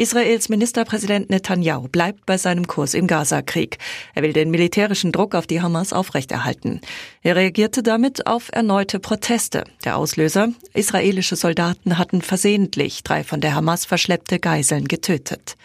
Israels Ministerpräsident Netanyahu bleibt bei seinem Kurs im Gaza-Krieg. Er will den militärischen Druck auf die Hamas aufrechterhalten. Er reagierte damit auf erneute Proteste. Der Auslöser? Israelische Soldaten hatten versehentlich drei von der Hamas verschleppte Geiseln getötet.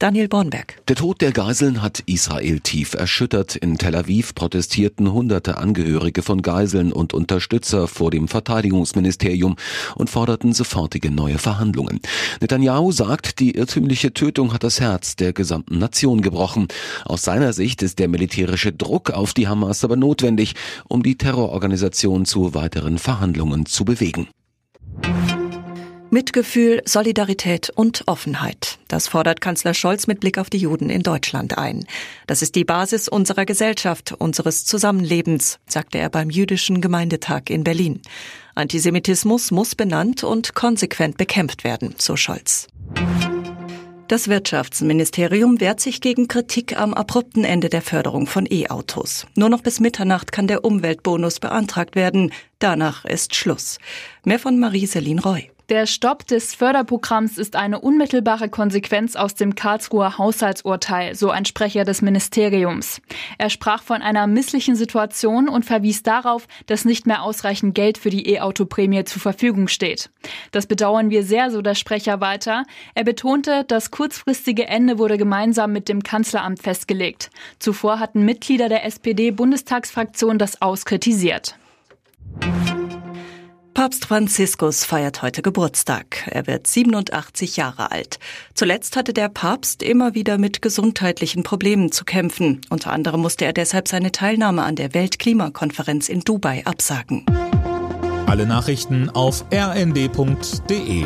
Daniel Bornberg. Der Tod der Geiseln hat Israel tief erschüttert. In Tel Aviv protestierten hunderte Angehörige von Geiseln und Unterstützer vor dem Verteidigungsministerium und forderten sofortige neue Verhandlungen. Netanyahu sagt, die irrtümliche Tötung hat das Herz der gesamten Nation gebrochen. Aus seiner Sicht ist der militärische Druck auf die Hamas aber notwendig, um die Terrororganisation zu weiteren Verhandlungen zu bewegen. Mitgefühl, Solidarität und Offenheit. Das fordert Kanzler Scholz mit Blick auf die Juden in Deutschland ein. Das ist die Basis unserer Gesellschaft, unseres Zusammenlebens, sagte er beim Jüdischen Gemeindetag in Berlin. Antisemitismus muss benannt und konsequent bekämpft werden, so Scholz. Das Wirtschaftsministerium wehrt sich gegen Kritik am abrupten Ende der Förderung von E-Autos. Nur noch bis Mitternacht kann der Umweltbonus beantragt werden. Danach ist Schluss. Mehr von Marie-Celine Roy. Der Stopp des Förderprogramms ist eine unmittelbare Konsequenz aus dem Karlsruher Haushaltsurteil, so ein Sprecher des Ministeriums. Er sprach von einer misslichen Situation und verwies darauf, dass nicht mehr ausreichend Geld für die E-Auto-Prämie zur Verfügung steht. Das bedauern wir sehr, so der Sprecher weiter. Er betonte, das kurzfristige Ende wurde gemeinsam mit dem Kanzleramt festgelegt. Zuvor hatten Mitglieder der SPD-Bundestagsfraktion das auskritisiert. Papst Franziskus feiert heute Geburtstag. Er wird 87 Jahre alt. Zuletzt hatte der Papst immer wieder mit gesundheitlichen Problemen zu kämpfen. Unter anderem musste er deshalb seine Teilnahme an der Weltklimakonferenz in Dubai absagen. Alle Nachrichten auf rnd.de